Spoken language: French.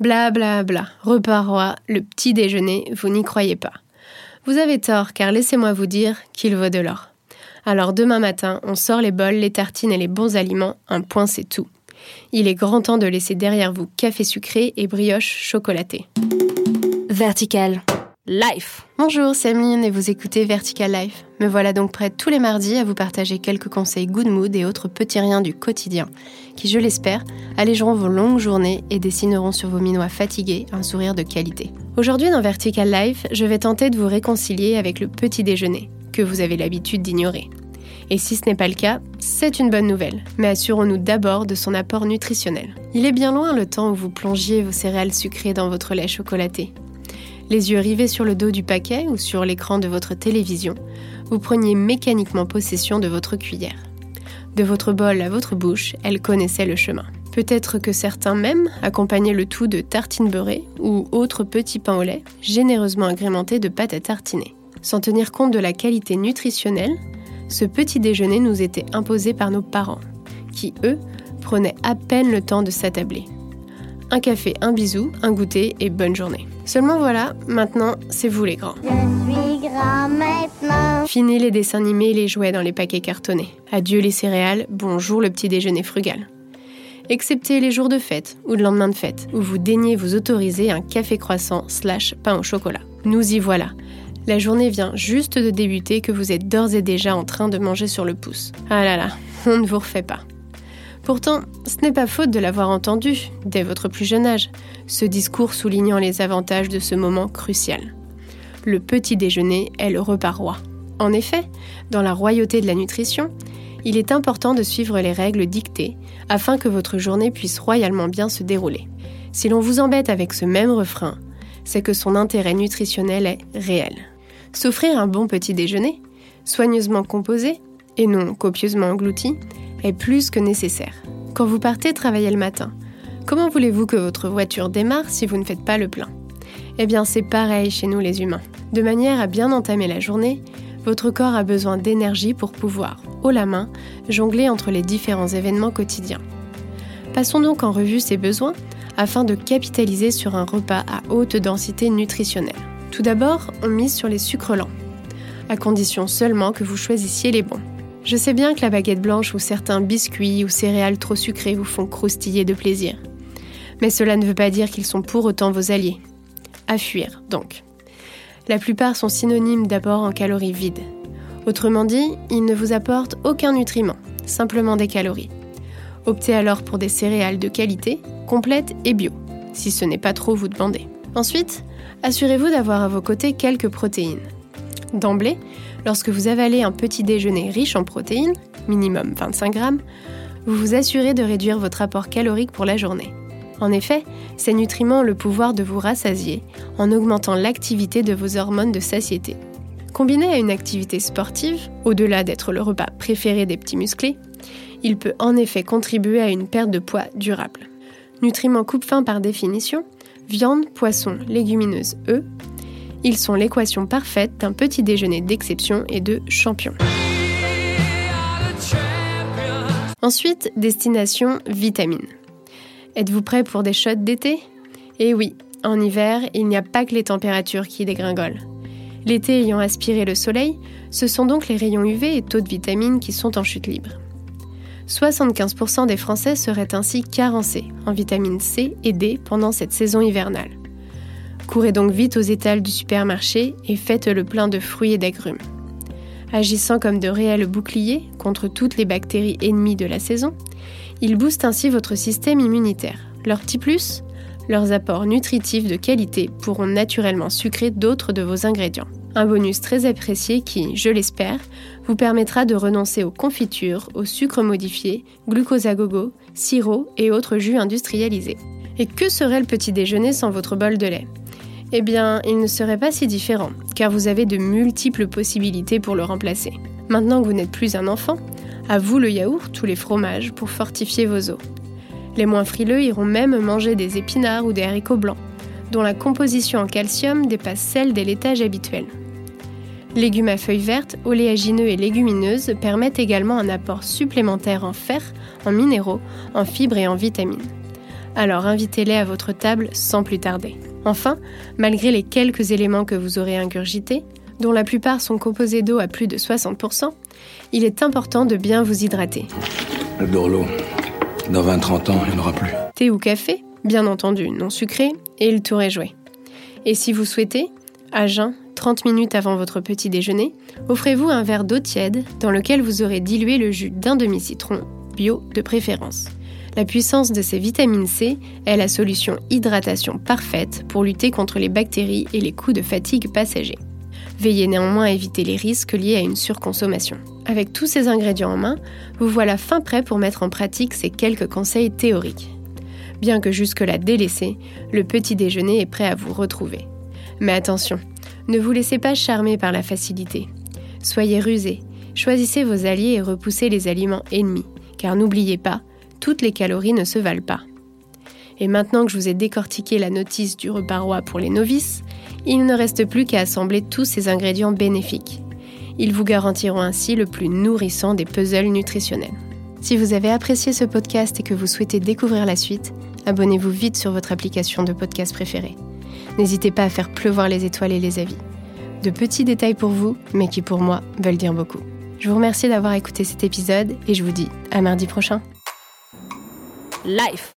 Bla bla bla, repas roi, le petit déjeuner, vous n'y croyez pas. Vous avez tort, car laissez-moi vous dire qu'il vaut de l'or. Alors demain matin, on sort les bols, les tartines et les bons aliments, un point c'est tout. Il est grand temps de laisser derrière vous café sucré et brioche chocolatée. Vertical. Life. Bonjour, c'est et vous écoutez Vertical Life. Me voilà donc prête tous les mardis à vous partager quelques conseils good mood et autres petits riens du quotidien qui, je l'espère, allégeront vos longues journées et dessineront sur vos minois fatigués un sourire de qualité. Aujourd'hui dans Vertical Life, je vais tenter de vous réconcilier avec le petit déjeuner que vous avez l'habitude d'ignorer. Et si ce n'est pas le cas, c'est une bonne nouvelle, mais assurons-nous d'abord de son apport nutritionnel. Il est bien loin le temps où vous plongiez vos céréales sucrées dans votre lait chocolaté. Les yeux rivés sur le dos du paquet ou sur l'écran de votre télévision, vous preniez mécaniquement possession de votre cuillère. De votre bol à votre bouche, elle connaissait le chemin. Peut-être que certains même accompagnaient le tout de tartines beurrées ou autres petits pains au lait, généreusement agrémentés de pâte à tartiner. Sans tenir compte de la qualité nutritionnelle, ce petit déjeuner nous était imposé par nos parents, qui, eux, prenaient à peine le temps de s'attabler. Un café, un bisou, un goûter et bonne journée. Seulement voilà, maintenant, c'est vous les grands. Fini les dessins animés et les jouets dans les paquets cartonnés. Adieu les céréales, bonjour le petit déjeuner frugal. Excepté les jours de fête ou de lendemain de fête, où vous daignez vous autoriser un café croissant slash pain au chocolat. Nous y voilà. La journée vient juste de débuter que vous êtes d'ores et déjà en train de manger sur le pouce. Ah là là, on ne vous refait pas. Pourtant, ce n'est pas faute de l'avoir entendu, dès votre plus jeune âge, ce discours soulignant les avantages de ce moment crucial. Le petit déjeuner est le repas roi. En effet, dans la royauté de la nutrition, il est important de suivre les règles dictées afin que votre journée puisse royalement bien se dérouler. Si l'on vous embête avec ce même refrain, c'est que son intérêt nutritionnel est réel. S'offrir un bon petit déjeuner, soigneusement composé et non copieusement englouti, est plus que nécessaire. Quand vous partez travailler le matin, comment voulez-vous que votre voiture démarre si vous ne faites pas le plein? Eh bien c'est pareil chez nous les humains. De manière à bien entamer la journée, votre corps a besoin d'énergie pour pouvoir, haut la main, jongler entre les différents événements quotidiens. Passons donc en revue ces besoins afin de capitaliser sur un repas à haute densité nutritionnelle. Tout d'abord, on mise sur les sucres lents, à condition seulement que vous choisissiez les bons. Je sais bien que la baguette blanche ou certains biscuits ou céréales trop sucrés vous font croustiller de plaisir. Mais cela ne veut pas dire qu'ils sont pour autant vos alliés. À fuir, donc. La plupart sont synonymes d'apport en calories vides. Autrement dit, ils ne vous apportent aucun nutriment, simplement des calories. Optez alors pour des céréales de qualité, complètes et bio, si ce n'est pas trop vous demander. Ensuite, assurez-vous d'avoir à vos côtés quelques protéines. D'emblée, lorsque vous avalez un petit déjeuner riche en protéines, minimum 25 grammes, vous vous assurez de réduire votre apport calorique pour la journée. En effet, ces nutriments ont le pouvoir de vous rassasier en augmentant l'activité de vos hormones de satiété. Combiné à une activité sportive, au-delà d'être le repas préféré des petits musclés, il peut en effet contribuer à une perte de poids durable. Nutriments coupe-fin par définition, viande, poisson, légumineuses, œufs, ils sont l'équation parfaite d'un petit déjeuner d'exception et de champion. Ensuite, destination vitamines. Êtes-vous prêt pour des shots d'été? Eh oui, en hiver, il n'y a pas que les températures qui dégringolent. L'été ayant aspiré le soleil, ce sont donc les rayons UV et taux de vitamines qui sont en chute libre. 75% des Français seraient ainsi carencés en vitamines C et D pendant cette saison hivernale. Courez donc vite aux étals du supermarché et faites le plein de fruits et d'agrumes. Agissant comme de réels boucliers contre toutes les bactéries ennemies de la saison, ils boostent ainsi votre système immunitaire. Leur petit plus Leurs apports nutritifs de qualité pourront naturellement sucrer d'autres de vos ingrédients. Un bonus très apprécié qui, je l'espère, vous permettra de renoncer aux confitures, aux sucres modifiés, glucose à gogo, sirop et autres jus industrialisés. Et que serait le petit déjeuner sans votre bol de lait? Eh bien, il ne serait pas si différent, car vous avez de multiples possibilités pour le remplacer. Maintenant que vous n'êtes plus un enfant, à vous le yaourt ou les fromages pour fortifier vos os. Les moins frileux iront même manger des épinards ou des haricots blancs, dont la composition en calcium dépasse celle des laitages habituels. Légumes à feuilles vertes, oléagineux et légumineuses permettent également un apport supplémentaire en fer, en minéraux, en fibres et en vitamines. Alors invitez-les à votre table sans plus tarder. Enfin, malgré les quelques éléments que vous aurez ingurgités, dont la plupart sont composés d'eau à plus de 60%, il est important de bien vous hydrater. Le Dorlo, dans 20-30 ans, il n'y en aura plus. Thé ou café, bien entendu non sucré, et le tour est joué. Et si vous souhaitez, à jeun, 30 minutes avant votre petit déjeuner, offrez-vous un verre d'eau tiède dans lequel vous aurez dilué le jus d'un demi-citron, bio de préférence. La puissance de ces vitamines C est la solution hydratation parfaite pour lutter contre les bactéries et les coups de fatigue passagers. Veillez néanmoins à éviter les risques liés à une surconsommation. Avec tous ces ingrédients en main, vous voilà fin prêt pour mettre en pratique ces quelques conseils théoriques. Bien que jusque-là délaissé, le petit déjeuner est prêt à vous retrouver. Mais attention, ne vous laissez pas charmer par la facilité. Soyez rusés, choisissez vos alliés et repoussez les aliments ennemis, car n'oubliez pas, toutes les calories ne se valent pas. Et maintenant que je vous ai décortiqué la notice du repas roi pour les novices, il ne reste plus qu'à assembler tous ces ingrédients bénéfiques. Ils vous garantiront ainsi le plus nourrissant des puzzles nutritionnels. Si vous avez apprécié ce podcast et que vous souhaitez découvrir la suite, abonnez-vous vite sur votre application de podcast préférée. N'hésitez pas à faire pleuvoir les étoiles et les avis. De petits détails pour vous, mais qui pour moi veulent dire beaucoup. Je vous remercie d'avoir écouté cet épisode et je vous dis à mardi prochain. Life.